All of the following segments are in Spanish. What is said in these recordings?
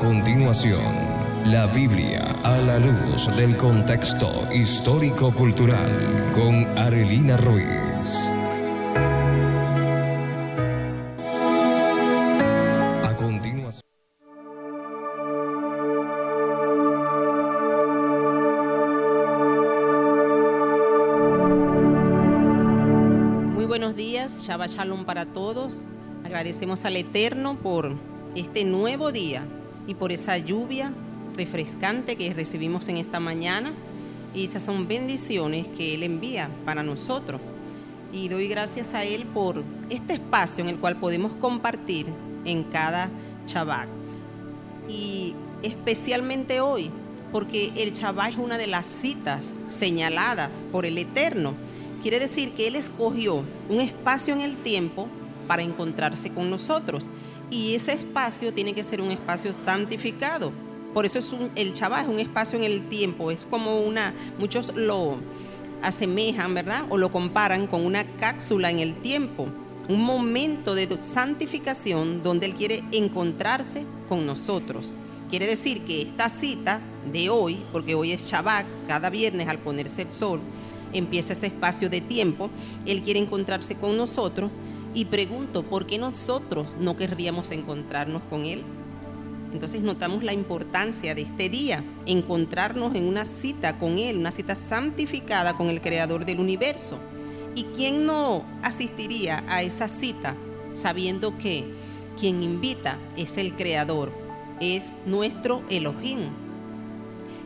continuación, la Biblia a la luz del contexto histórico-cultural con Arelina Ruiz. A continuación. Muy buenos días, Shabbat Shalom para todos. Agradecemos al Eterno por este nuevo día y por esa lluvia refrescante que recibimos en esta mañana. Y esas son bendiciones que Él envía para nosotros. Y doy gracias a Él por este espacio en el cual podemos compartir en cada Shabbat. Y especialmente hoy, porque el Shabbat es una de las citas señaladas por el Eterno. Quiere decir que Él escogió un espacio en el tiempo para encontrarse con nosotros. Y ese espacio tiene que ser un espacio santificado. Por eso es un, el Shabbat es un espacio en el tiempo. Es como una, muchos lo asemejan, ¿verdad? O lo comparan con una cápsula en el tiempo. Un momento de santificación donde Él quiere encontrarse con nosotros. Quiere decir que esta cita de hoy, porque hoy es Shabbat, cada viernes al ponerse el sol, empieza ese espacio de tiempo, Él quiere encontrarse con nosotros y pregunto, ¿por qué nosotros no querríamos encontrarnos con Él? Entonces notamos la importancia de este día, encontrarnos en una cita con Él, una cita santificada con el Creador del universo. ¿Y quién no asistiría a esa cita sabiendo que quien invita es el Creador, es nuestro Elohim?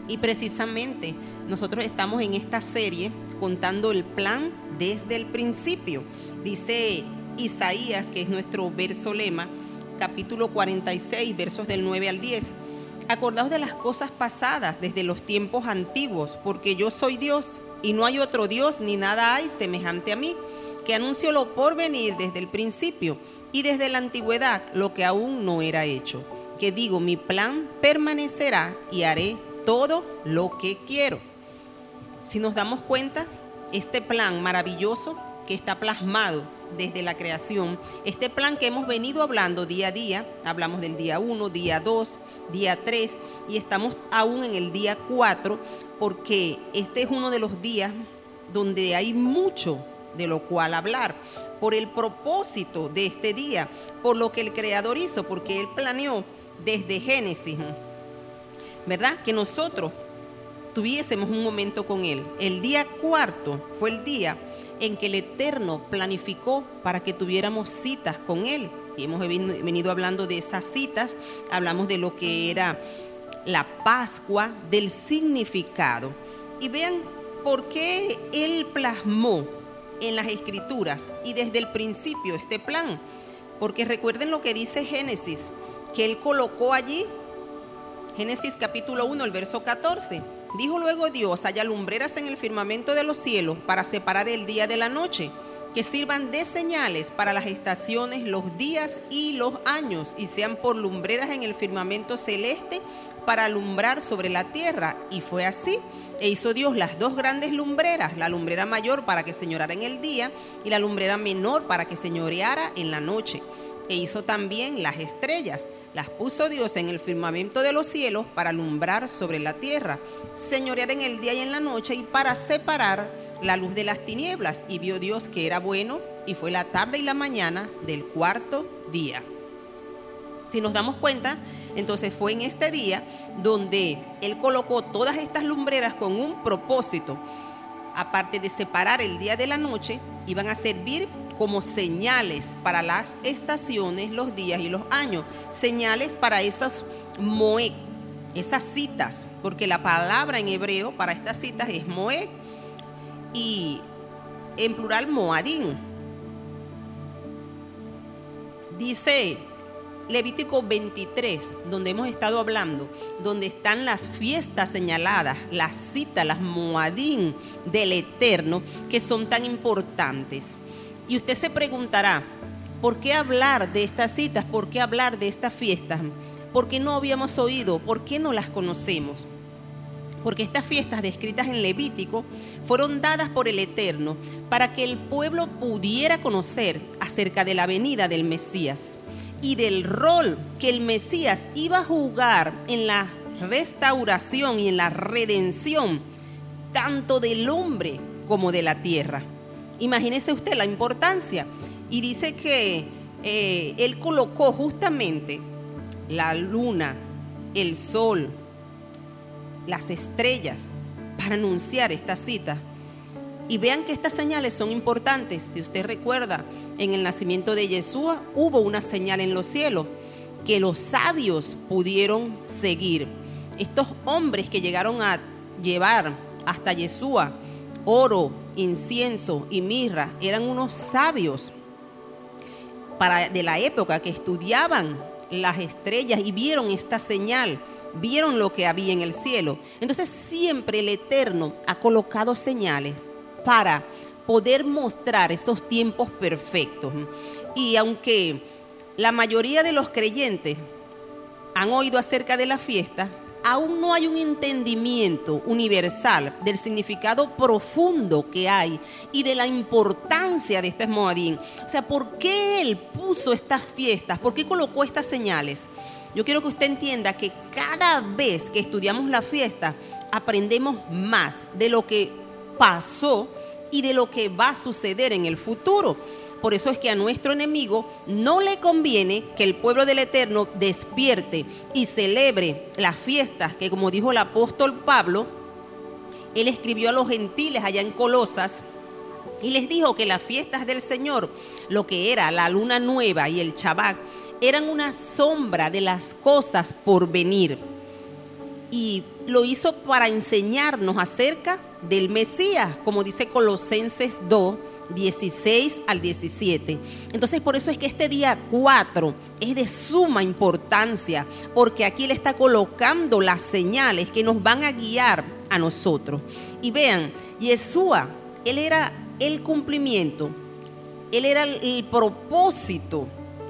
Y precisamente nosotros estamos en esta serie contando el plan desde el principio. Dice Isaías, que es nuestro verso lema, capítulo 46, versos del 9 al 10. Acordaos de las cosas pasadas desde los tiempos antiguos, porque yo soy Dios y no hay otro Dios ni nada hay semejante a mí, que anuncio lo por venir desde el principio y desde la antigüedad lo que aún no era hecho. Que digo, mi plan permanecerá y haré todo lo que quiero. Si nos damos cuenta, este plan maravilloso que está plasmado desde la creación, este plan que hemos venido hablando día a día, hablamos del día 1, día 2, día 3 y estamos aún en el día 4 porque este es uno de los días donde hay mucho de lo cual hablar, por el propósito de este día, por lo que el Creador hizo, porque Él planeó desde Génesis, ¿verdad? Que nosotros tuviésemos un momento con Él. El día cuarto fue el día en que el Eterno planificó para que tuviéramos citas con Él. Y hemos venido hablando de esas citas, hablamos de lo que era la Pascua, del significado. Y vean por qué Él plasmó en las escrituras y desde el principio este plan. Porque recuerden lo que dice Génesis, que Él colocó allí, Génesis capítulo 1, el verso 14 Dijo luego Dios, haya lumbreras en el firmamento de los cielos para separar el día de la noche, que sirvan de señales para las estaciones, los días y los años, y sean por lumbreras en el firmamento celeste para alumbrar sobre la tierra. Y fue así. E hizo Dios las dos grandes lumbreras, la lumbrera mayor para que señorara en el día y la lumbrera menor para que señoreara en la noche. E hizo también las estrellas las puso Dios en el firmamento de los cielos para alumbrar sobre la tierra, señorear en el día y en la noche y para separar la luz de las tinieblas. Y vio Dios que era bueno y fue la tarde y la mañana del cuarto día. Si nos damos cuenta, entonces fue en este día donde Él colocó todas estas lumbreras con un propósito. Aparte de separar el día de la noche, iban a servir como señales para las estaciones, los días y los años, señales para esas moed, esas citas, porque la palabra en hebreo para estas citas es moed y en plural moadín. Dice Levítico 23, donde hemos estado hablando, donde están las fiestas señaladas, las citas, las moadín del Eterno, que son tan importantes. Y usted se preguntará, ¿por qué hablar de estas citas? ¿Por qué hablar de estas fiestas? ¿Por qué no habíamos oído? ¿Por qué no las conocemos? Porque estas fiestas descritas en Levítico fueron dadas por el Eterno para que el pueblo pudiera conocer acerca de la venida del Mesías. y del rol que el Mesías iba a jugar en la restauración y en la redención tanto del hombre como de la tierra. Imagínese usted la importancia. Y dice que eh, él colocó justamente la luna, el sol, las estrellas para anunciar esta cita. Y vean que estas señales son importantes. Si usted recuerda, en el nacimiento de Yeshua hubo una señal en los cielos que los sabios pudieron seguir. Estos hombres que llegaron a llevar hasta Yeshua oro, incienso y mirra eran unos sabios para, de la época que estudiaban las estrellas y vieron esta señal, vieron lo que había en el cielo. Entonces siempre el Eterno ha colocado señales para poder mostrar esos tiempos perfectos. Y aunque la mayoría de los creyentes han oído acerca de la fiesta, aún no hay un entendimiento universal del significado profundo que hay y de la importancia de este Moadín. O sea, ¿por qué él puso estas fiestas? ¿Por qué colocó estas señales? Yo quiero que usted entienda que cada vez que estudiamos la fiesta, aprendemos más de lo que pasó y de lo que va a suceder en el futuro. Por eso es que a nuestro enemigo no le conviene que el pueblo del Eterno despierte y celebre las fiestas que, como dijo el apóstol Pablo, él escribió a los gentiles allá en Colosas y les dijo que las fiestas del Señor, lo que era la luna nueva y el Shabbat, eran una sombra de las cosas por venir. Y lo hizo para enseñarnos acerca del Mesías, como dice Colosenses 2, 16 al 17. Entonces por eso es que este día 4 es de suma importancia, porque aquí Él está colocando las señales que nos van a guiar a nosotros. Y vean, Yeshua, Él era el cumplimiento, Él era el propósito,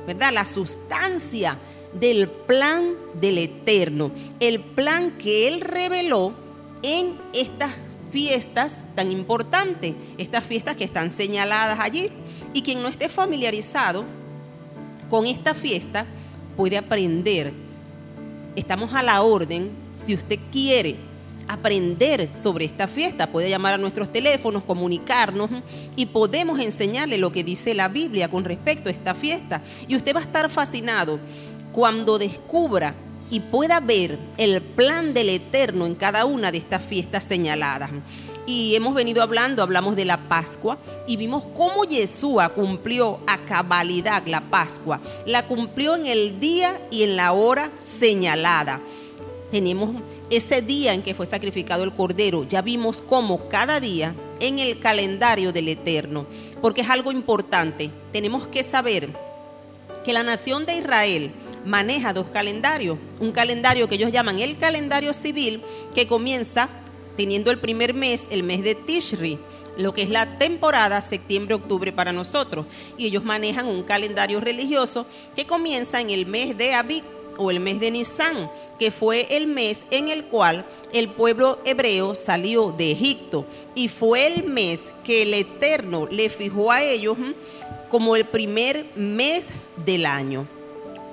¿verdad? La sustancia del plan del eterno, el plan que Él reveló en estas fiestas tan importantes, estas fiestas que están señaladas allí. Y quien no esté familiarizado con esta fiesta puede aprender. Estamos a la orden, si usted quiere aprender sobre esta fiesta, puede llamar a nuestros teléfonos, comunicarnos y podemos enseñarle lo que dice la Biblia con respecto a esta fiesta. Y usted va a estar fascinado cuando descubra y pueda ver el plan del Eterno en cada una de estas fiestas señaladas. Y hemos venido hablando, hablamos de la Pascua y vimos cómo Yeshua cumplió a cabalidad la Pascua. La cumplió en el día y en la hora señalada. Tenemos ese día en que fue sacrificado el Cordero. Ya vimos cómo cada día en el calendario del Eterno. Porque es algo importante. Tenemos que saber que la nación de Israel maneja dos calendarios. Un calendario que ellos llaman el calendario civil, que comienza teniendo el primer mes, el mes de Tishri, lo que es la temporada septiembre-octubre para nosotros. Y ellos manejan un calendario religioso que comienza en el mes de Abib o el mes de Nisan, que fue el mes en el cual el pueblo hebreo salió de Egipto. Y fue el mes que el Eterno le fijó a ellos como el primer mes del año.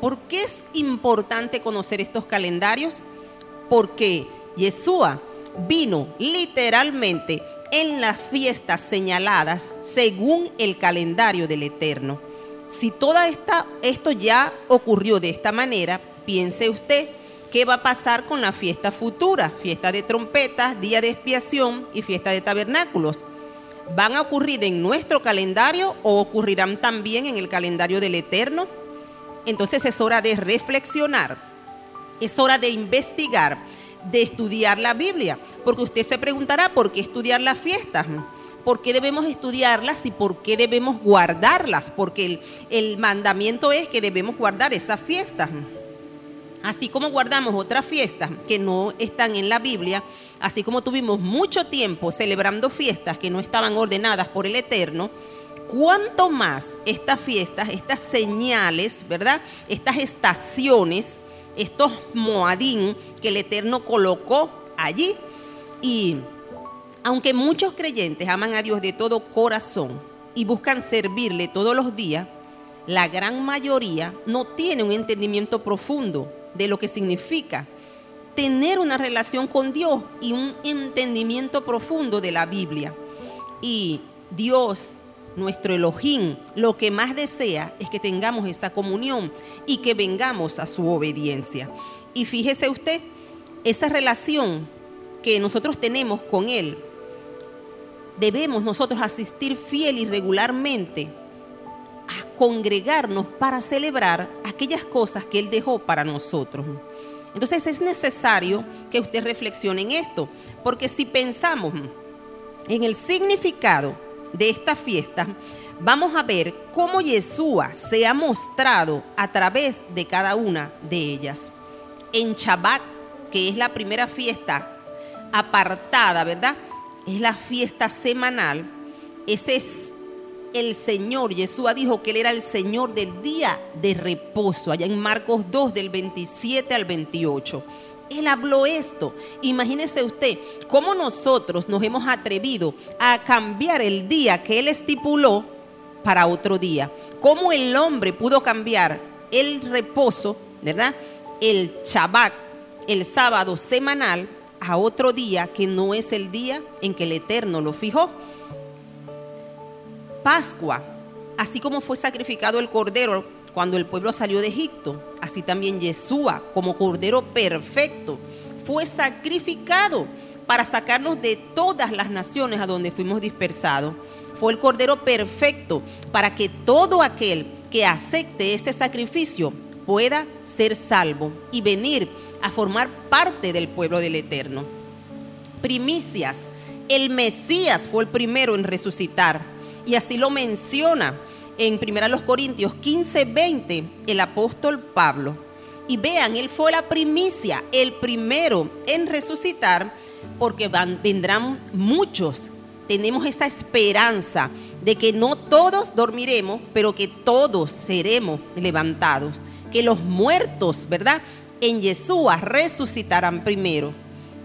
¿Por qué es importante conocer estos calendarios? Porque Yeshua vino literalmente en las fiestas señaladas según el calendario del Eterno. Si esta, esto ya ocurrió de esta manera, piense usted qué va a pasar con la fiesta futura, fiesta de trompetas, día de expiación y fiesta de tabernáculos. ¿Van a ocurrir en nuestro calendario o ocurrirán también en el calendario del Eterno? Entonces es hora de reflexionar, es hora de investigar, de estudiar la Biblia, porque usted se preguntará por qué estudiar las fiestas. ¿Por qué debemos estudiarlas y por qué debemos guardarlas? Porque el, mandamiento es que debemos guardar esas fiestas. Así como guardamos otras fiestas que no están en la Biblia, así como tuvimos mucho tiempo celebrando fiestas que no estaban ordenadas por el Eterno, cuánto más estas fiestas, estas señales, ¿verdad? Estas estaciones, estos moadín que el Eterno colocó allí. Y aunque muchos creyentes aman a Dios de todo corazón y buscan servirle todos los días, la gran mayoría no tiene un entendimiento profundo de lo que significa tener una relación con Dios y un entendimiento profundo de la Biblia. Y Dios, nuestro Elohim, lo que más desea es que tengamos esa comunión y que vengamos a su obediencia. Y fíjese usted, esa relación que nosotros tenemos con Él, debemos nosotros asistir fiel y regularmente a congregarnos para celebrar aquellas cosas que Él dejó para nosotros. Entonces es necesario que usted reflexione en esto, porque si pensamos en el significado de esta fiesta, vamos a ver cómo Yeshua se ha mostrado a través de cada una de ellas. En Shabbat, que es la primera fiesta apartada, ¿verdad? Es la fiesta semanal. Ese es el Señor. Yeshua dijo que Él era el Señor del día de reposo, allá en Marcos 2, del 27 al 28. Él habló esto. Imagínese usted cómo nosotros nos hemos atrevido a cambiar el día que Él estipuló para otro día. Cómo el hombre pudo cambiar el reposo, ¿verdad? El Shabbat, el sábado semanal, a otro día que no es el día en que el Eterno lo fijó. Pascua, así como fue sacrificado el cordero cuando el pueblo salió de Egipto, así también Yeshua, como cordero perfecto, fue sacrificado para sacarnos de todas las naciones a donde fuimos dispersados. Fue el cordero perfecto para que todo aquel que acepte ese sacrificio pueda ser salvo y venir a formar parte del pueblo del Eterno. Primicias, el Mesías fue el primero en resucitar y así lo menciona en 1 Corintios 15, 20 el apóstol Pablo. Y vean, él fue la primicia, el primero en resucitar, porque vendrán muchos. Tenemos esa esperanza de que no todos dormiremos, pero que todos seremos levantados. Que los muertos, ¿verdad? En Yeshua resucitarán primero.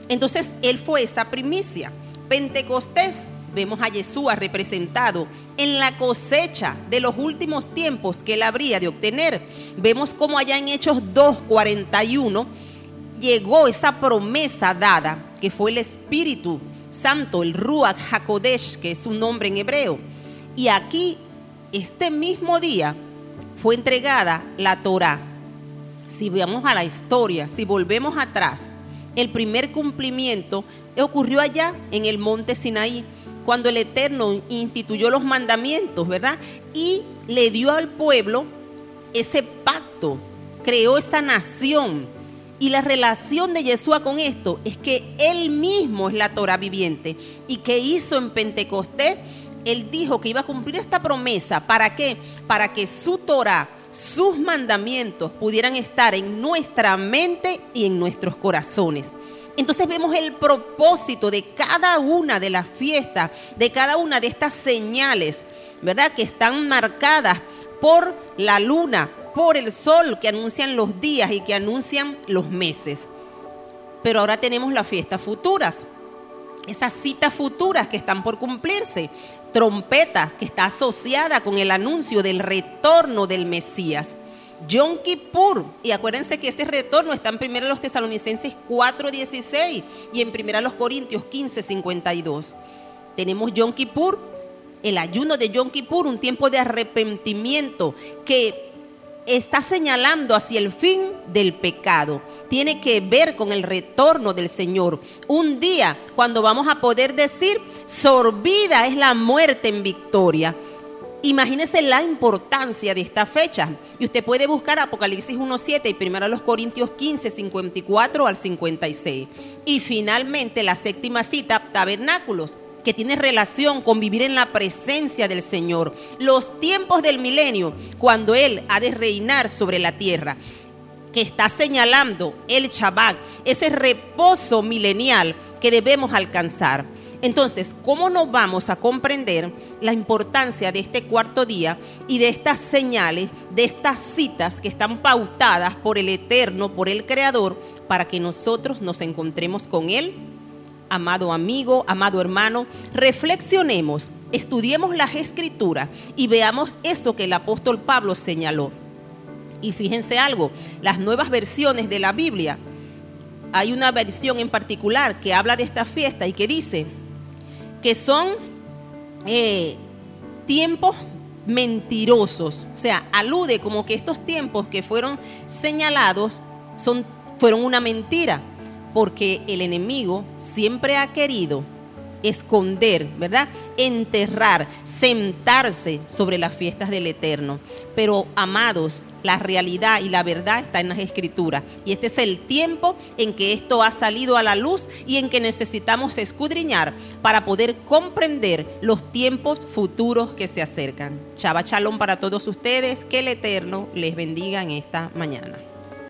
Entonces, él fue esa primicia. Pentecostés vemos a Yeshua representado en la cosecha de los últimos tiempos que él habría de obtener. Vemos como allá en Hechos 2.41 llegó esa promesa dada, que fue el Espíritu Santo, el Ruach HaKodesh, que es su nombre en hebreo. Y aquí, este mismo día, fue entregada la Torah. Si vamos a la historia, si volvemos atrás, el primer cumplimiento ocurrió allá en el monte Sinaí cuando el Eterno instituyó los mandamientos, ¿verdad? Y le dio al pueblo ese pacto, creó esa nación. Y la relación de Yeshua con esto es que él mismo es la Torah viviente. ¿Y que hizo en Pentecostés? Él dijo que iba a cumplir esta promesa. ¿Para qué? Para que su Torah, sus mandamientos pudieran estar en nuestra mente y en nuestros corazones. Entonces vemos el propósito de cada una de las fiestas, de cada una de estas señales, ¿verdad? Que están marcadas por la luna, por el sol, que anuncian los días y que anuncian los meses. Pero ahora tenemos las fiestas futuras, esas citas futuras que están por cumplirse, trompetas que está asociada con el anuncio del retorno del Mesías. Yom Kippur. Y acuérdense que ese retorno está en 1 los Tesalonicenses 4.16 y en 1 los Corintios 15.52. Tenemos Yom Kippur, el ayuno de Yom Kippur, un tiempo de arrepentimiento que está señalando hacia el fin del pecado. Tiene que ver con el retorno del Señor. Un día cuando vamos a poder decir, sorbida es la muerte en victoria. Imagínese la importancia de esta fecha. Y usted puede buscar Apocalipsis 1.7 y primero los Corintios 15, 54 al 56. Y finalmente la séptima cita, tabernáculos que tiene relación con vivir en la presencia del Señor. Los tiempos del milenio, cuando Él ha de reinar sobre la tierra, que está señalando el Shabbat, ese reposo milenial que debemos alcanzar. Entonces, ¿cómo nos vamos a comprender la importancia de este cuarto día y de estas señales, de estas citas que están pautadas por el Eterno, por el Creador, para que nosotros nos encontremos con Él? Amado amigo, amado hermano, reflexionemos estudiemos las escrituras y veamos eso que el apóstol Pablo señaló. Y fíjense algo, las nuevas versiones de la Biblia, hay una versión en particular que habla de esta fiesta y que dice que son eh, tiempos mentirosos. O sea, alude como que estos tiempos que fueron señalados son, fueron una mentira, porque el enemigo siempre ha querido esconder, ¿verdad? Enterrar, sentarse sobre las fiestas del Eterno. Pero, amados, la realidad y la verdad está en las escrituras. Y este es el tiempo en que esto ha salido a la luz y en que necesitamos escudriñar para poder comprender los tiempos futuros que se acercan. Chava Chalón para todos ustedes. Que el Eterno les bendiga en esta mañana.